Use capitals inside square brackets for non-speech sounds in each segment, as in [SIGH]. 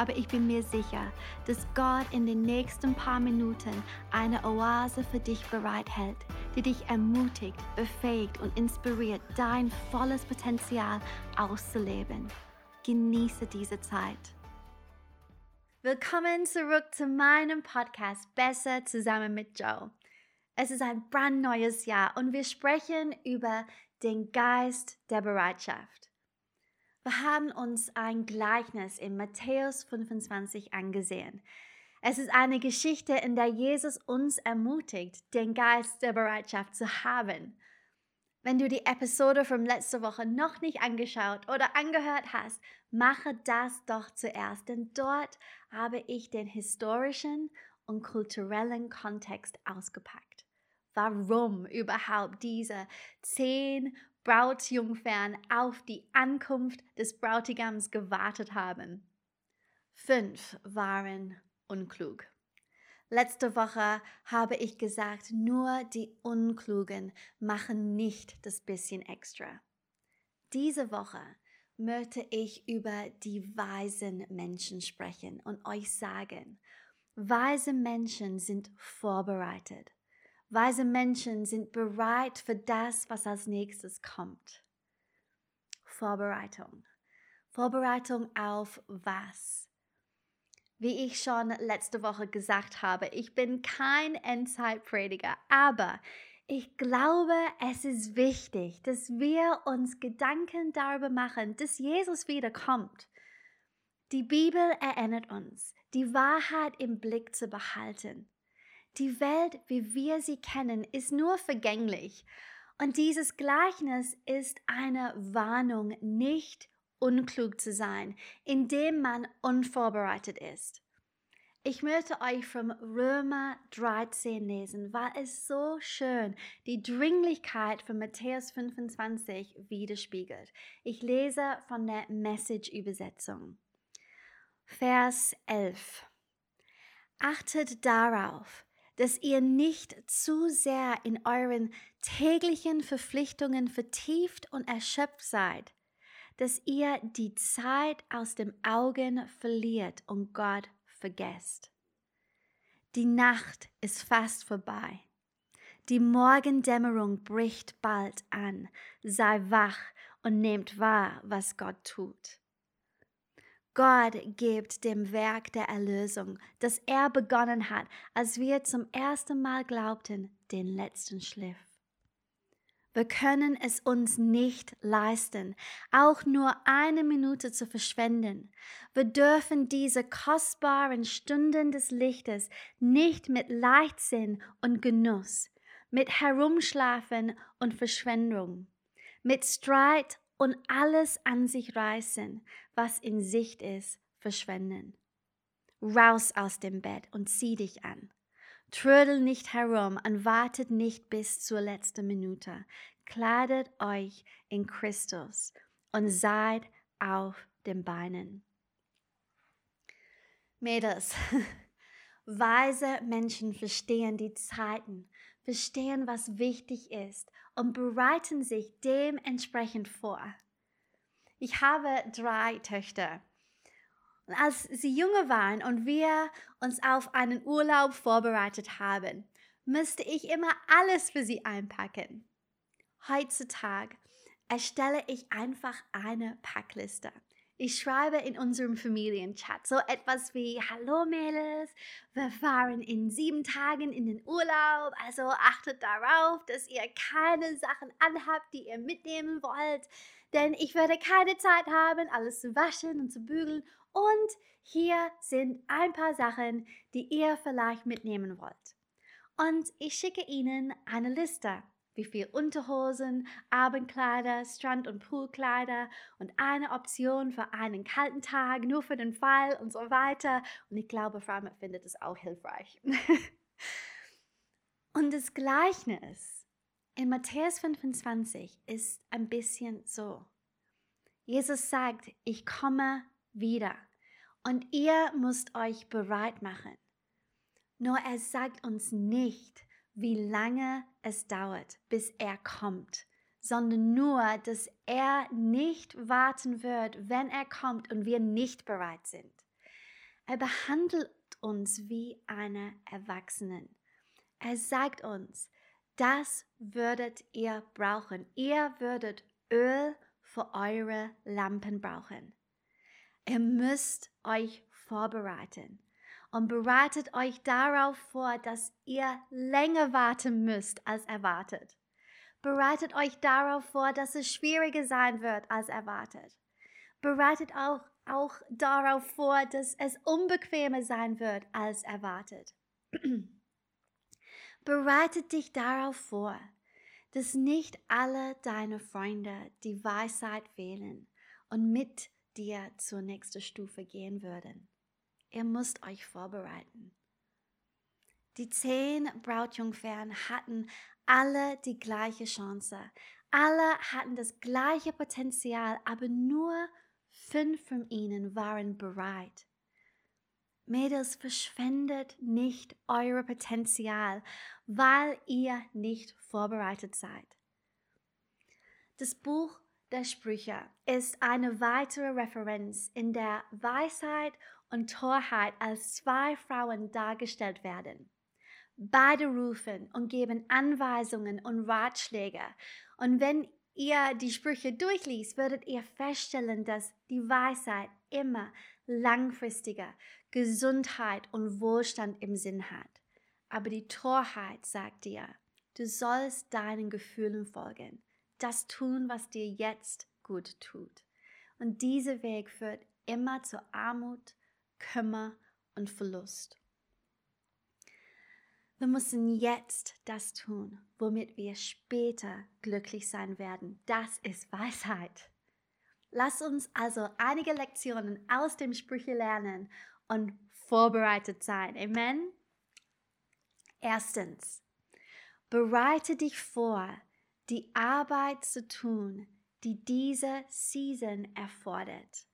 aber ich bin mir sicher, dass Gott in den nächsten paar Minuten eine Oase für dich bereithält, die dich ermutigt, befähigt und inspiriert, dein volles Potenzial auszuleben. Genieße diese Zeit. Willkommen zurück zu meinem Podcast Besser zusammen mit Joe. Es ist ein brandneues Jahr und wir sprechen über den Geist der Bereitschaft. Wir haben uns ein Gleichnis in Matthäus 25 angesehen. Es ist eine Geschichte, in der Jesus uns ermutigt, den Geist der Bereitschaft zu haben. Wenn du die Episode von letzter Woche noch nicht angeschaut oder angehört hast, mache das doch zuerst, denn dort habe ich den historischen und kulturellen Kontext ausgepackt. Warum überhaupt diese zehn Brautjungfern auf die Ankunft des Bräutigams gewartet haben? Fünf waren unklug. Letzte Woche habe ich gesagt, nur die Unklugen machen nicht das bisschen extra. Diese Woche möchte ich über die weisen Menschen sprechen und euch sagen, weise Menschen sind vorbereitet. Weise Menschen sind bereit für das, was als nächstes kommt. Vorbereitung. Vorbereitung auf was? Wie ich schon letzte Woche gesagt habe, ich bin kein Endzeitprediger, aber ich glaube, es ist wichtig, dass wir uns Gedanken darüber machen, dass Jesus wiederkommt. Die Bibel erinnert uns, die Wahrheit im Blick zu behalten. Die Welt, wie wir sie kennen, ist nur vergänglich. Und dieses Gleichnis ist eine Warnung, nicht unklug zu sein, indem man unvorbereitet ist. Ich möchte euch vom Römer 13 lesen, weil es so schön die Dringlichkeit von Matthäus 25 widerspiegelt. Ich lese von der Message-Übersetzung. Vers 11. Achtet darauf, dass ihr nicht zu sehr in euren täglichen Verpflichtungen vertieft und erschöpft seid, dass ihr die Zeit aus dem Augen verliert und Gott vergesst. Die Nacht ist fast vorbei. Die Morgendämmerung bricht bald an. Sei wach und nehmt wahr, was Gott tut. Gott gibt dem Werk der Erlösung, das er begonnen hat, als wir zum ersten Mal glaubten, den letzten Schliff. Wir können es uns nicht leisten, auch nur eine Minute zu verschwenden. Wir dürfen diese kostbaren Stunden des Lichtes nicht mit Leichtsinn und Genuss, mit Herumschlafen und Verschwendung, mit Streit und alles an sich reißen, was in Sicht ist, verschwenden. Raus aus dem Bett und zieh dich an. Trödel nicht herum und wartet nicht bis zur letzten Minute. Kleidet euch in Christus und seid auf den Beinen. Mädels, [LAUGHS] weise Menschen verstehen die Zeiten, verstehen, was wichtig ist und bereiten sich dementsprechend vor. Ich habe drei Töchter. Und als sie junge waren und wir uns auf einen Urlaub vorbereitet haben, müsste ich immer alles für sie einpacken. Heutzutage erstelle ich einfach eine Packliste. Ich schreibe in unserem Familienchat so etwas wie Hallo Mädels, wir fahren in sieben Tagen in den Urlaub, also achtet darauf, dass ihr keine Sachen anhabt, die ihr mitnehmen wollt, denn ich werde keine Zeit haben, alles zu waschen und zu bügeln und hier sind ein paar Sachen, die ihr vielleicht mitnehmen wollt. Und ich schicke Ihnen eine Liste, wie viel Unterhosen, Abendkleider, Strand- und Poolkleider und eine Option für einen kalten Tag, nur für den Fall und so weiter. Und ich glaube, Frau findet es auch hilfreich. [LAUGHS] und das Gleichnis in Matthäus 25 ist ein bisschen so. Jesus sagt, ich komme wieder und ihr müsst euch bereit machen. Nur er sagt uns nicht, wie lange es dauert, bis er kommt, sondern nur, dass er nicht warten wird, wenn er kommt und wir nicht bereit sind. Er behandelt uns wie eine Erwachsenen. Er sagt uns, das würdet ihr brauchen. Ihr würdet Öl für eure Lampen brauchen. Ihr müsst euch vorbereiten und bereitet euch darauf vor, dass ihr länger warten müsst als erwartet. Bereitet euch darauf vor, dass es schwieriger sein wird als erwartet. Bereitet auch, auch darauf vor, dass es unbequemer sein wird als erwartet. [CLEARS THROAT] Bereitet dich darauf vor, dass nicht alle deine Freunde die Weisheit wählen und mit dir zur nächsten Stufe gehen würden. Ihr müsst euch vorbereiten. Die zehn Brautjungfern hatten alle die gleiche Chance. Alle hatten das gleiche Potenzial, aber nur fünf von ihnen waren bereit. Mädels, verschwendet nicht euer Potenzial, weil ihr nicht vorbereitet seid. Das Buch der Sprüche ist eine weitere Referenz, in der Weisheit und Torheit als zwei Frauen dargestellt werden. Beide rufen und geben Anweisungen und Ratschläge. Und wenn ihr die Sprüche durchliest, werdet ihr feststellen, dass die Weisheit immer langfristiger Gesundheit und Wohlstand im Sinn hat. Aber die Torheit sagt dir, du sollst deinen Gefühlen folgen, das tun, was dir jetzt gut tut. Und dieser Weg führt immer zu Armut, Kummer und Verlust. Wir müssen jetzt das tun, womit wir später glücklich sein werden. Das ist Weisheit. Lass uns also einige Lektionen aus dem Sprüche lernen und vorbereitet sein. Amen. Erstens, bereite dich vor, die Arbeit zu tun, die diese Season erfordert.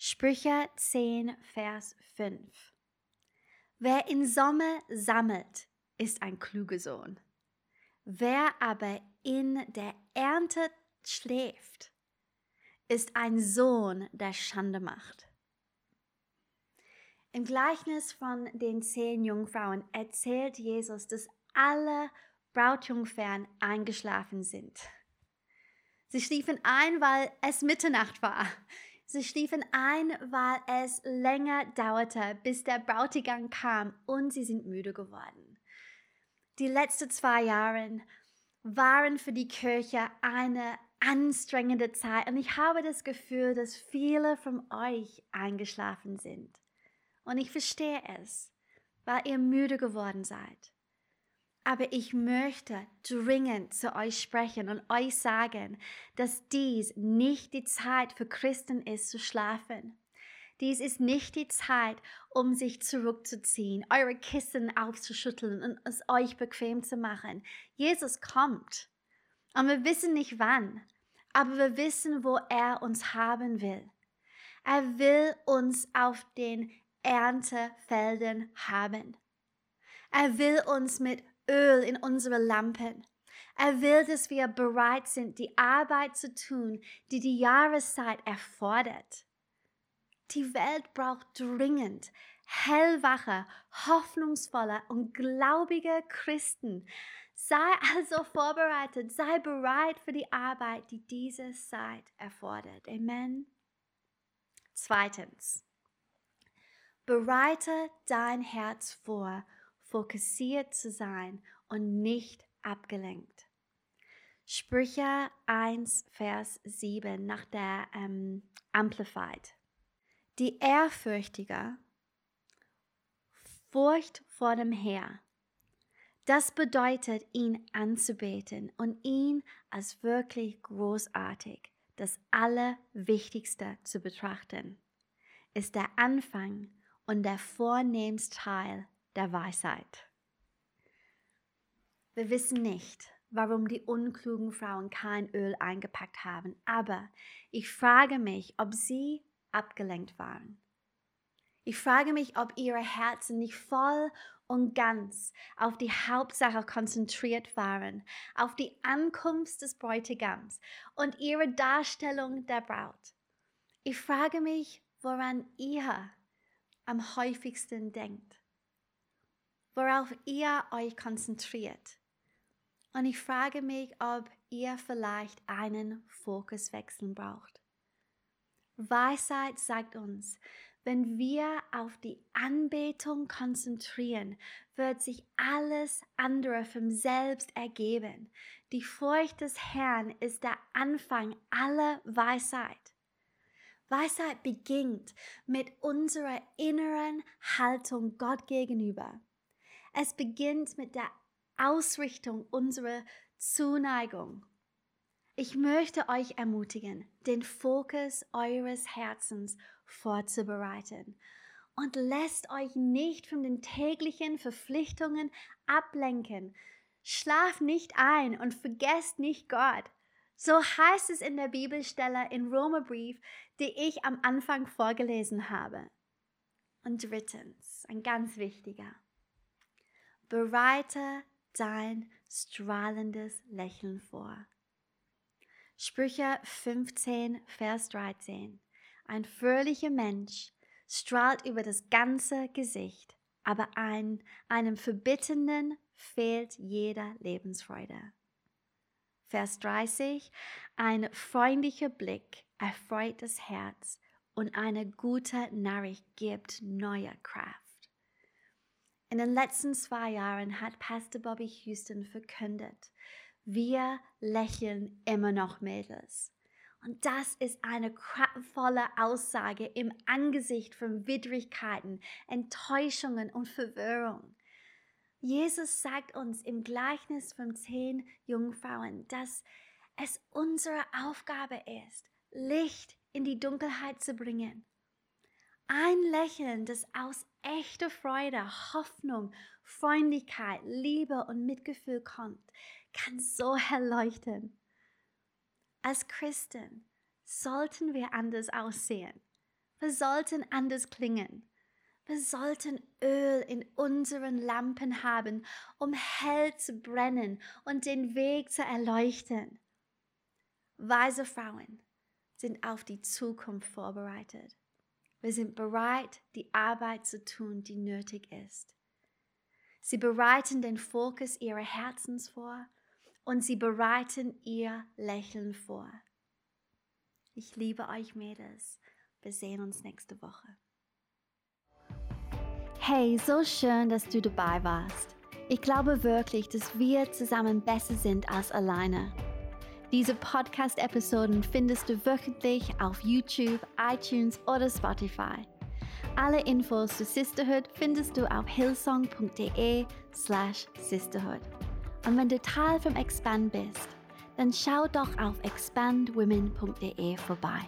Sprüche 10, Vers 5. Wer in Sommer sammelt, ist ein kluger Sohn. Wer aber in der Ernte schläft, ist ein Sohn, der Schande macht. Im Gleichnis von den zehn Jungfrauen erzählt Jesus, dass alle Brautjungfern eingeschlafen sind. Sie schliefen ein, weil es Mitternacht war. Sie schliefen ein, weil es länger dauerte, bis der Bräutigam kam und sie sind müde geworden. Die letzten zwei Jahre waren für die Kirche eine anstrengende Zeit und ich habe das Gefühl, dass viele von euch eingeschlafen sind. Und ich verstehe es, weil ihr müde geworden seid. Aber ich möchte dringend zu euch sprechen und euch sagen, dass dies nicht die Zeit für Christen ist zu schlafen. Dies ist nicht die Zeit, um sich zurückzuziehen, eure Kissen aufzuschütteln und es euch bequem zu machen. Jesus kommt. Und wir wissen nicht wann, aber wir wissen, wo er uns haben will. Er will uns auf den Erntefeldern haben. Er will uns mit Öl in unsere Lampen. Er will, dass wir bereit sind, die Arbeit zu tun, die die Jahreszeit erfordert. Die Welt braucht dringend hellwache, hoffnungsvolle und glaubige Christen. Sei also vorbereitet, sei bereit für die Arbeit, die diese Zeit erfordert. Amen. Zweitens, bereite dein Herz vor fokussiert zu sein und nicht abgelenkt. Sprüche 1, Vers 7 nach der ähm, Amplified. Die Ehrfürchtige, Furcht vor dem Herr, das bedeutet, ihn anzubeten und ihn als wirklich großartig, das Allerwichtigste zu betrachten, ist der Anfang und der vornehmste Teil der Weisheit. Wir wissen nicht, warum die unklugen Frauen kein Öl eingepackt haben, aber ich frage mich, ob sie abgelenkt waren. Ich frage mich, ob ihre Herzen nicht voll und ganz auf die Hauptsache konzentriert waren, auf die Ankunft des Bräutigams und ihre Darstellung der Braut. Ich frage mich, woran ihr am häufigsten denkt, worauf ihr euch konzentriert. Und ich frage mich, ob ihr vielleicht einen Fokuswechsel braucht. Weisheit sagt uns, wenn wir auf die Anbetung konzentrieren, wird sich alles andere vom Selbst ergeben. Die Furcht des Herrn ist der Anfang aller Weisheit. Weisheit beginnt mit unserer inneren Haltung Gott gegenüber. Es beginnt mit der Ausrichtung unserer Zuneigung. Ich möchte euch ermutigen, den Fokus eures Herzens vorzubereiten. Und lässt euch nicht von den täglichen Verpflichtungen ablenken. Schlaf nicht ein und vergesst nicht Gott. So heißt es in der Bibelstelle in Römerbrief, die ich am Anfang vorgelesen habe. Und drittens, ein ganz wichtiger. Bereite dein strahlendes Lächeln vor. Sprüche 15, Vers 13. Ein fröhlicher Mensch strahlt über das ganze Gesicht, aber ein, einem Verbittenden fehlt jeder Lebensfreude. Vers 30. Ein freundlicher Blick erfreut das Herz und eine gute Nachricht gibt neue Kraft. In den letzten zwei Jahren hat Pastor Bobby Houston verkündet, wir lächeln immer noch Mädels. Und das ist eine kraftvolle Aussage im Angesicht von Widrigkeiten, Enttäuschungen und Verwirrung. Jesus sagt uns im Gleichnis von zehn Jungfrauen, dass es unsere Aufgabe ist, Licht in die Dunkelheit zu bringen. Ein Lächeln, das aus echter Freude, Hoffnung, Freundlichkeit, Liebe und Mitgefühl kommt, kann so erleuchten. Als Christen sollten wir anders aussehen. Wir sollten anders klingen. Wir sollten Öl in unseren Lampen haben, um hell zu brennen und den Weg zu erleuchten. Weise Frauen sind auf die Zukunft vorbereitet. Wir sind bereit, die Arbeit zu tun, die nötig ist. Sie bereiten den Fokus ihrer Herzens vor und sie bereiten ihr Lächeln vor. Ich liebe euch Mädels. Wir sehen uns nächste Woche. Hey, so schön, dass du dabei warst. Ich glaube wirklich, dass wir zusammen besser sind als alleine. Diese Podcast-Episoden findest du wöchentlich auf YouTube, iTunes oder Spotify. Alle Infos zu Sisterhood findest du auf hillsong.de slash sisterhood. Und wenn du Teil vom Expand bist, dann schau doch auf expandwomen.de vorbei.